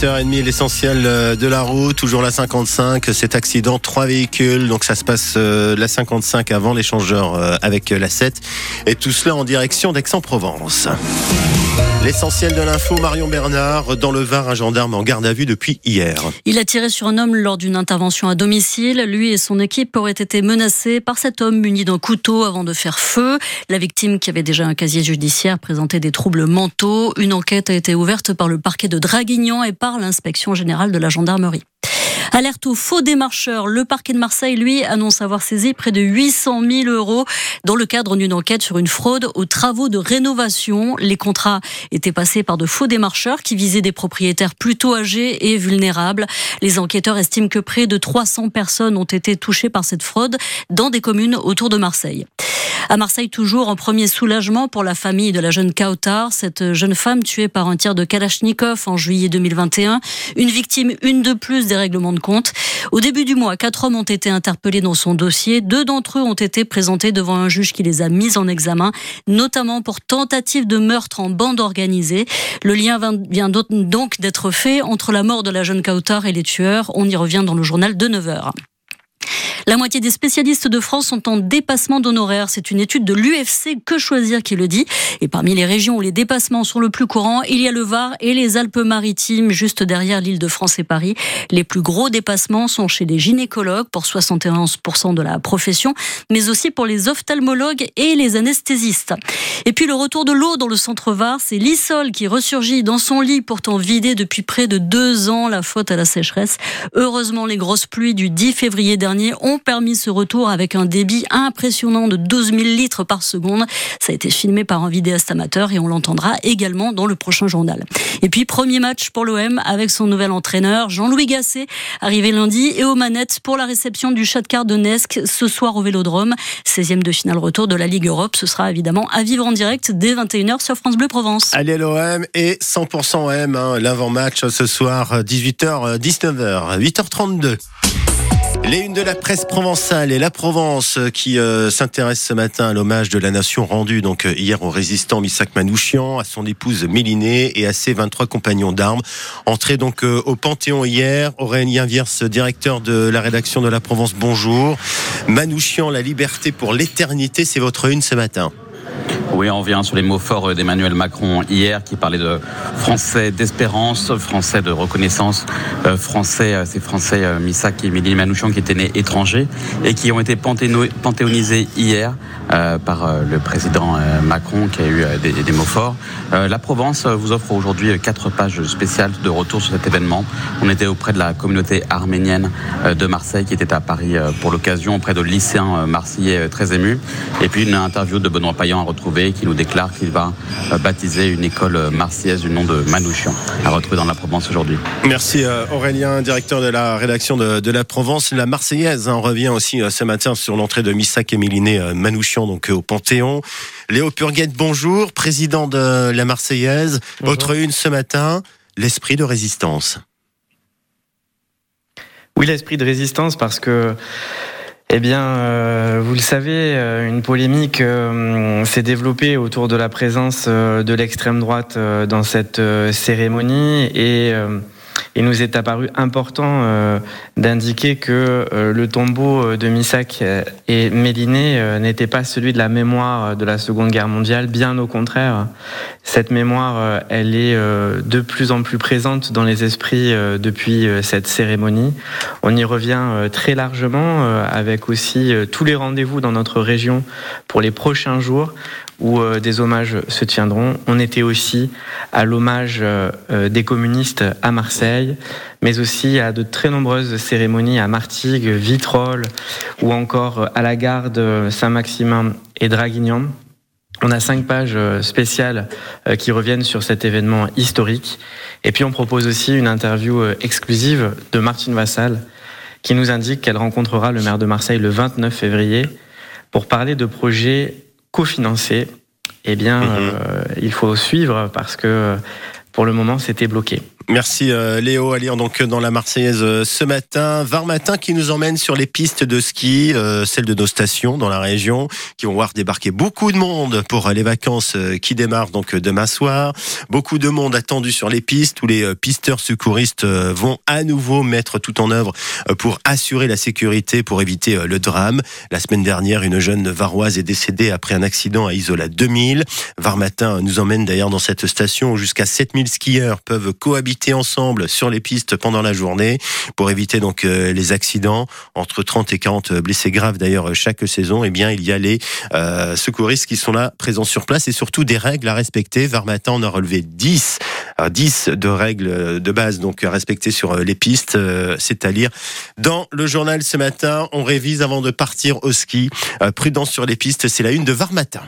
8h30, l'essentiel euh, de la route, toujours la 55, cet accident, trois véhicules, donc ça se passe euh, la 55 avant l'échangeur euh, avec la 7, et tout cela en direction d'Aix-en-Provence. L'essentiel de l'info, Marion Bernard, dans le Var, un gendarme en garde à vue depuis hier. Il a tiré sur un homme lors d'une intervention à domicile. Lui et son équipe auraient été menacés par cet homme muni d'un couteau avant de faire feu. La victime, qui avait déjà un casier judiciaire, présentait des troubles mentaux. Une enquête a été ouverte par le parquet de Draguignan et par l'inspection générale de la gendarmerie. Alerte aux faux démarcheurs. Le parquet de Marseille, lui, annonce avoir saisi près de 800 000 euros dans le cadre d'une enquête sur une fraude aux travaux de rénovation. Les contrats étaient passés par de faux démarcheurs qui visaient des propriétaires plutôt âgés et vulnérables. Les enquêteurs estiment que près de 300 personnes ont été touchées par cette fraude dans des communes autour de Marseille. À Marseille, toujours en premier soulagement pour la famille de la jeune Kautar, cette jeune femme tuée par un tir de Kalachnikov en juillet 2021. Une victime, une de plus des règlements de Au début du mois, quatre hommes ont été interpellés dans son dossier. Deux d'entre eux ont été présentés devant un juge qui les a mis en examen, notamment pour tentative de meurtre en bande organisée. Le lien vient donc d'être fait entre la mort de la jeune Kautar et les tueurs. On y revient dans le journal de 9h. La moitié des spécialistes de France sont en dépassement d'honoraires. C'est une étude de l'UFC Que Choisir qui le dit. Et parmi les régions où les dépassements sont le plus courants, il y a le Var et les Alpes-Maritimes, juste derrière l'île de France et Paris. Les plus gros dépassements sont chez les gynécologues pour 71% de la profession, mais aussi pour les ophtalmologues et les anesthésistes. Et puis le retour de l'eau dans le centre Var, c'est l'Issol qui ressurgit dans son lit pourtant vidé depuis près de deux ans, la faute à la sécheresse. Heureusement, les grosses pluies du 10 février dernier ont permis ce retour avec un débit impressionnant de 12 000 litres par seconde. Ça a été filmé par un vidéaste amateur et on l'entendra également dans le prochain journal. Et puis, premier match pour l'OM avec son nouvel entraîneur, Jean-Louis Gasset, arrivé lundi et aux manettes pour la réception du Chat de Nesque ce soir au Vélodrome. 16e de finale retour de la Ligue Europe. Ce sera évidemment à vivre en direct dès 21h sur France Bleu Provence. Allez l'OM et 100% OM, hein, l'avant-match ce soir 18h, 19h, 8h32. Les unes de la presse provençale et la Provence euh, qui euh, s'intéresse ce matin à l'hommage de la nation rendu donc euh, hier au résistant Missak Manouchian, à son épouse Mélinée et à ses 23 compagnons d'armes. Entré donc au Panthéon hier, Aurélien Viers, directeur de la rédaction de la Provence, bonjour. Manouchian, la liberté pour l'éternité, c'est votre une ce matin. Oui, on vient sur les mots forts d'Emmanuel Macron hier qui parlait de français d'espérance, français de reconnaissance, euh, français, euh, ces français euh, Missak et Émilie Manouchian qui étaient nés étrangers et qui ont été panthéonisés hier par le président Macron qui a eu des, mots forts. la Provence vous offre aujourd'hui quatre pages spéciales de retour sur cet événement. On était auprès de la communauté arménienne de Marseille qui était à Paris pour l'occasion, auprès de lycéens marseillais très émus. Et puis une interview de Benoît Payan à retrouver qui nous déclare qu'il va euh, baptiser une école euh, marseillaise du nom de Manouchian, à retrouver dans la Provence aujourd'hui. Merci euh, Aurélien, directeur de la rédaction de, la Provence. La Marseillaise, hein, on revient aussi ce matin sur l'entrée de Missak Émiliné Manouchian donc au Panthéon. Léo Purguette, bonjour, président de la Marseillaise. Votre une ce matin, l'esprit de résistance. Oui, l'esprit de résistance parce que eh bien, euh, vous le savez, euh, une polémique euh, s'est développée autour de la présence de l'extrême droite dans cette cérémonie et il nous est apparu important euh, d'indiquer que euh, le tombeau de Missak et Méliné euh, n'était pas celui de la mémoire de la Seconde Guerre mondiale, bien au contraire. Cette mémoire, elle est de plus en plus présente dans les esprits depuis cette cérémonie. On y revient très largement avec aussi tous les rendez-vous dans notre région pour les prochains jours où euh, des hommages se tiendront. On était aussi à l'hommage euh, des communistes à Marseille, mais aussi à de très nombreuses cérémonies à Martigues, Vitrolles ou encore à la gare de Saint-Maximin et Draguignan. On a cinq pages spéciales euh, qui reviennent sur cet événement historique. Et puis on propose aussi une interview exclusive de Martine Vassal qui nous indique qu'elle rencontrera le maire de Marseille le 29 février pour parler de projets cofinancé, eh bien, mhm. euh, il faut suivre parce que pour le moment, c'était bloqué. Merci Léo à lire donc dans la Marseillaise ce matin. Var matin qui nous emmène sur les pistes de ski, celles de nos stations dans la région, qui vont voir débarquer beaucoup de monde pour les vacances qui démarrent donc demain soir. Beaucoup de monde attendu sur les pistes où les pisteurs secouristes vont à nouveau mettre tout en œuvre pour assurer la sécurité, pour éviter le drame. La semaine dernière, une jeune varoise est décédée après un accident à Isola 2000. Var matin nous emmène d'ailleurs dans cette station où jusqu'à 7000 skieurs peuvent cohabiter ensemble sur les pistes pendant la journée pour éviter donc euh, les accidents. Entre 30 et 40 blessés graves d'ailleurs chaque saison. Eh bien, il y a les euh, secouristes qui sont là, présents sur place et surtout des règles à respecter. Var matin, on a relevé 10 10 de règles de base donc respectées sur les pistes. Euh, c'est à lire dans le journal ce matin. On révise avant de partir au ski. Prudence sur les pistes, c'est la une de Var matin.